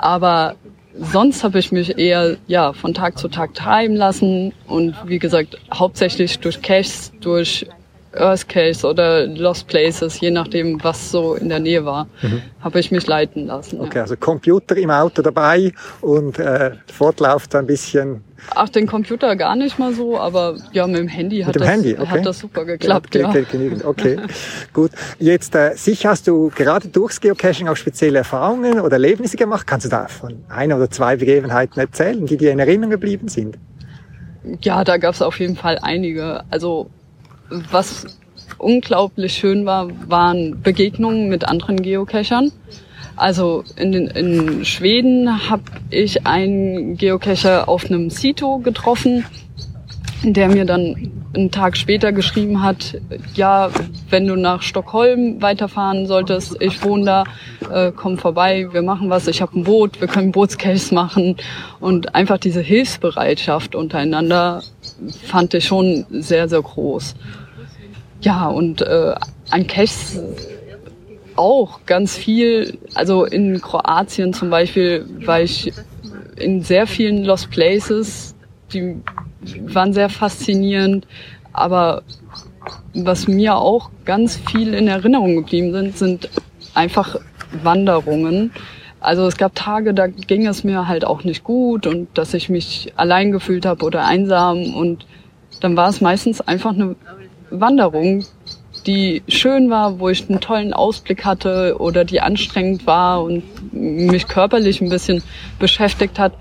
Aber sonst habe ich mich eher ja von Tag zu Tag treiben lassen und wie gesagt hauptsächlich durch Caches, durch Earth Case oder Lost Places, je nachdem, was so in der Nähe war, mhm. habe ich mich leiten lassen. Okay, ja. also Computer im Auto dabei und äh, fortlaufend ein bisschen. Ach, den Computer gar nicht mal so, aber ja, mit dem Handy, hat, dem das, Handy? Okay. hat das super geklappt. Ja, okay, ja. okay. gut. Jetzt äh, sicher hast du gerade durchs Geocaching auch spezielle Erfahrungen oder Erlebnisse gemacht. Kannst du da von einer oder zwei Begebenheiten erzählen, die dir in Erinnerung geblieben sind? Ja, da gab es auf jeden Fall einige. Also was unglaublich schön war, waren Begegnungen mit anderen Geocachern. Also in, in Schweden habe ich einen Geocacher auf einem Sito getroffen, der mir dann einen Tag später geschrieben hat, ja, wenn du nach Stockholm weiterfahren solltest, ich wohne da, äh, komm vorbei, wir machen was, ich habe ein Boot, wir können Bootscase machen und einfach diese Hilfsbereitschaft untereinander fand ich schon sehr, sehr groß. Ja, und äh, an Caches auch ganz viel. Also in Kroatien zum Beispiel war ich in sehr vielen Lost Places, die waren sehr faszinierend. Aber was mir auch ganz viel in Erinnerung geblieben sind, sind einfach Wanderungen. Also es gab Tage, da ging es mir halt auch nicht gut und dass ich mich allein gefühlt habe oder einsam und dann war es meistens einfach eine Wanderung, die schön war, wo ich einen tollen Ausblick hatte oder die anstrengend war und mich körperlich ein bisschen beschäftigt hat.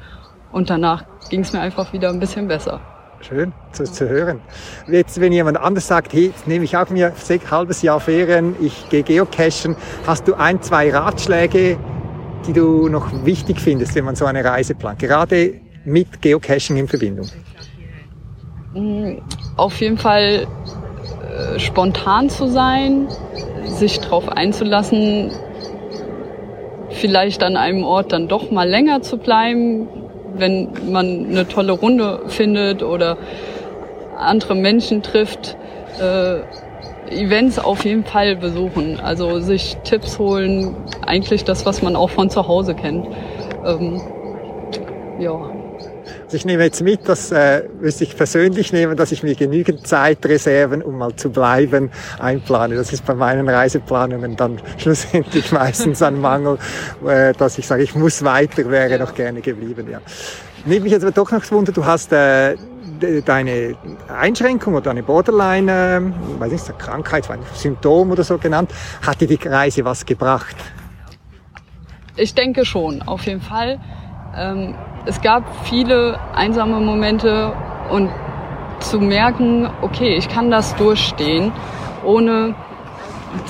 Und danach ging es mir einfach wieder ein bisschen besser. Schön zu, zu hören. Jetzt, wenn jemand anders sagt, hey, jetzt nehme ich auch mir ein halbes Jahr Ferien, ich gehe geocachen, hast du ein, zwei Ratschläge, die du noch wichtig findest, wenn man so eine Reise plant, gerade mit Geocaching in Verbindung? Auf jeden Fall äh, spontan zu sein, sich darauf einzulassen, vielleicht an einem Ort dann doch mal länger zu bleiben, wenn man eine tolle Runde findet oder andere Menschen trifft. Äh, Events auf jeden Fall besuchen, also sich Tipps holen, eigentlich das, was man auch von zu Hause kennt. Ähm, ja. Also ich nehme jetzt mit, das äh, müsste ich persönlich nehmen, dass ich mir genügend Zeitreserven, um mal zu bleiben, einplane. Das ist bei meinen Reiseplanungen dann schlussendlich meistens ein Mangel, äh, dass ich sage, ich muss weiter, wäre noch gerne geblieben. Ja. Nehme mich jetzt aber doch noch Wunder, du hast äh, deine Einschränkung oder eine Borderline, äh, weiß nicht, Krankheit, ein Symptom oder so genannt, hat dir die Reise was gebracht? Ich denke schon, auf jeden Fall. Ähm, es gab viele einsame Momente und zu merken, okay, ich kann das durchstehen, ohne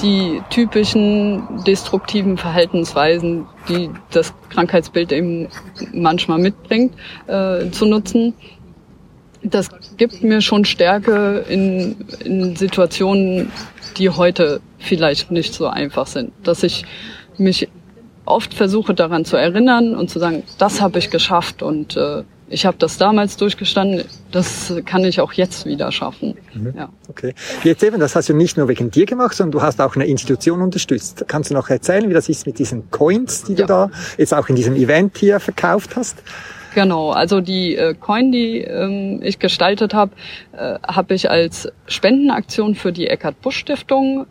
die typischen destruktiven Verhaltensweisen, die das Krankheitsbild eben manchmal mitbringt, äh, zu nutzen. Das gibt mir schon Stärke in, in Situationen, die heute vielleicht nicht so einfach sind. Dass ich mich oft versuche daran zu erinnern und zu sagen, das habe ich geschafft und äh, ich habe das damals durchgestanden, das kann ich auch jetzt wieder schaffen. Mhm. Ja. Okay. Jetzt eben, das hast du nicht nur wegen dir gemacht, sondern du hast auch eine Institution unterstützt. Kannst du noch erzählen, wie das ist mit diesen Coins, die ja. du da jetzt auch in diesem Event hier verkauft hast? Genau, also die äh, Coin, die ähm, ich gestaltet habe, äh, habe ich als Spendenaktion für die Eckhard Busch Stiftung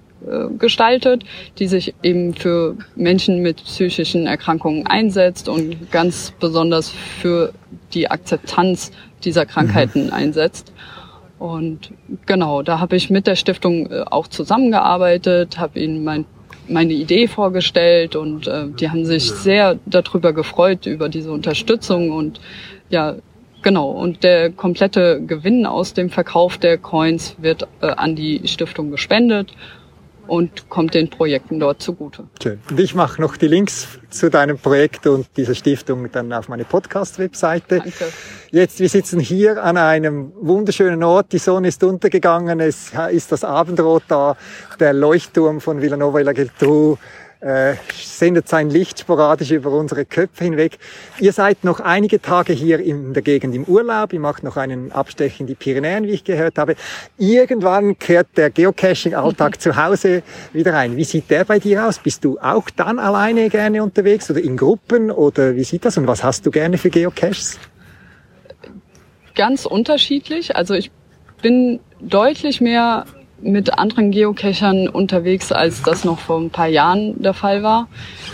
gestaltet, die sich eben für Menschen mit psychischen Erkrankungen einsetzt und ganz besonders für die Akzeptanz dieser Krankheiten mhm. einsetzt. Und genau, da habe ich mit der Stiftung äh, auch zusammengearbeitet, habe ihnen mein, meine Idee vorgestellt und äh, die haben sich sehr darüber gefreut, über diese Unterstützung und ja, genau. Und der komplette Gewinn aus dem Verkauf der Coins wird äh, an die Stiftung gespendet und kommt den Projekten dort zugute. Schön. Und ich mache noch die Links zu deinem Projekt und dieser Stiftung dann auf meine Podcast-Webseite. Danke. Jetzt, wir sitzen hier an einem wunderschönen Ort. Die Sonne ist untergegangen. Es ist das Abendrot da. Der Leuchtturm von Villanova la Geltrú äh, sendet sein Licht sporadisch über unsere Köpfe hinweg. Ihr seid noch einige Tage hier in der Gegend im Urlaub. Ihr macht noch einen Abstech in die Pyrenäen, wie ich gehört habe. Irgendwann kehrt der Geocaching-Alltag zu Hause wieder ein. Wie sieht der bei dir aus? Bist du auch dann alleine gerne unterwegs oder in Gruppen oder wie sieht das? Und was hast du gerne für Geocaches? Ganz unterschiedlich. Also ich bin deutlich mehr mit anderen Geocachern unterwegs, als das noch vor ein paar Jahren der Fall war.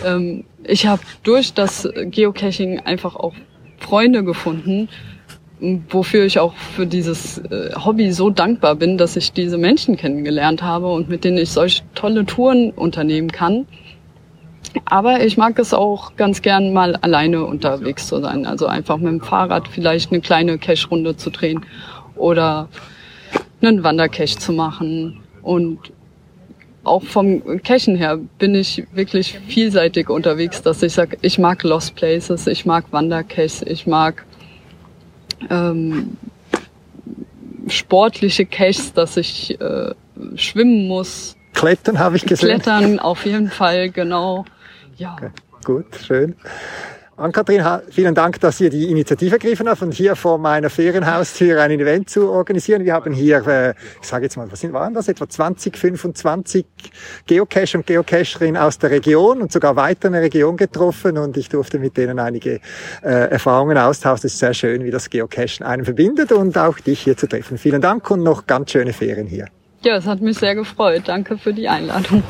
Ähm, ich habe durch das Geocaching einfach auch Freunde gefunden, wofür ich auch für dieses äh, Hobby so dankbar bin, dass ich diese Menschen kennengelernt habe und mit denen ich solch tolle Touren unternehmen kann. Aber ich mag es auch ganz gern mal alleine unterwegs zu sein. Also einfach mit dem Fahrrad vielleicht eine kleine Cache-Runde zu drehen oder einen Wandercache zu machen. Und auch vom Cachen her bin ich wirklich vielseitig unterwegs, dass ich sage, ich mag Lost Places, ich mag Wandercaches, ich mag ähm, sportliche Caches, dass ich äh, schwimmen muss. Klettern habe ich gesehen. Klettern auf jeden Fall, genau. Ja. Okay, gut, schön. Ann-Kathrin, vielen Dank, dass ihr die Initiative ergriffen habt und hier vor meiner Ferienhaustür ein Event zu organisieren. Wir haben hier, äh, ich sage jetzt mal, was sind, waren das? Etwa 20, 25 Geocacher und Geocacherinnen aus der Region und sogar weiter in der Region getroffen und ich durfte mit denen einige äh, Erfahrungen austauschen. Es ist sehr schön, wie das Geocachen einen verbindet und auch dich hier zu treffen. Vielen Dank und noch ganz schöne Ferien hier. Ja, es hat mich sehr gefreut. Danke für die Einladung.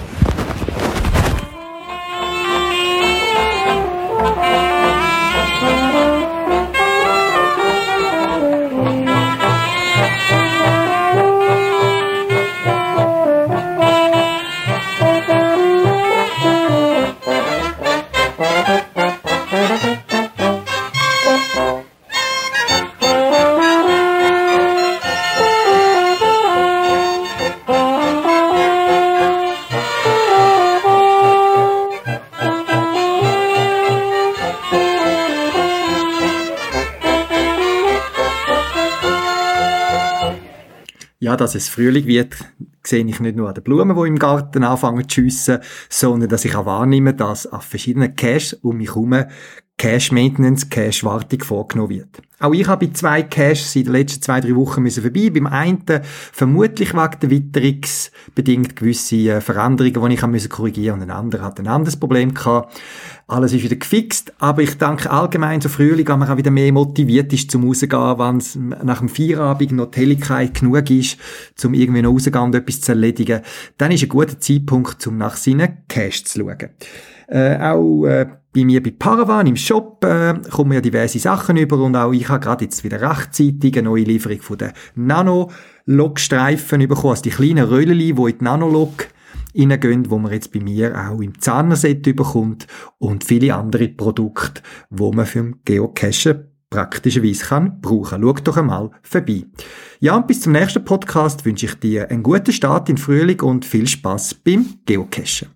Dass es Frühling wird, sehe ich nicht nur an den Blumen, die im Garten anfangen zu schiessen, sondern dass ich auch wahrnehme, dass auf verschiedenen Caches um mich herum Cache Maintenance, Cache Wartung vorgenommen wird. Auch ich habe bei zwei Caches in den letzten zwei, drei Wochen müssen vorbei. Beim einen vermutlich wegen der Witterungsbedingt gewisse äh, Veränderungen, die ich müssen korrigieren und ein anderer hat ein anderes Problem gehabt. Alles ist wieder gefixt, aber ich denke allgemein so Frühling, wenn man auch wieder mehr motiviert ist zum rausgehen, wenn es nach dem Feierabend noch die Helligkeit genug ist, um irgendwie noch rauszugehen und etwas zu erledigen, dann ist ein guter Zeitpunkt, um nach seinen Cache zu schauen. Äh, auch äh, bei mir bei Paravan im Shop äh, kommen ja diverse Sachen über und auch ich habe gerade jetzt wieder rechtzeitig eine neue Lieferung von den Nano-Log-Streifen bekommen, also die kleinen Röllchen, die in die Nano-Log reingehen, wo man jetzt bei mir auch im Zahnerset bekommt und viele andere Produkte, wo man für Geocachen praktischerweise kann brauchen. Schau doch einmal vorbei. Ja, und bis zum nächsten Podcast wünsche ich dir einen guten Start in Frühling und viel Spaß beim Geocachen.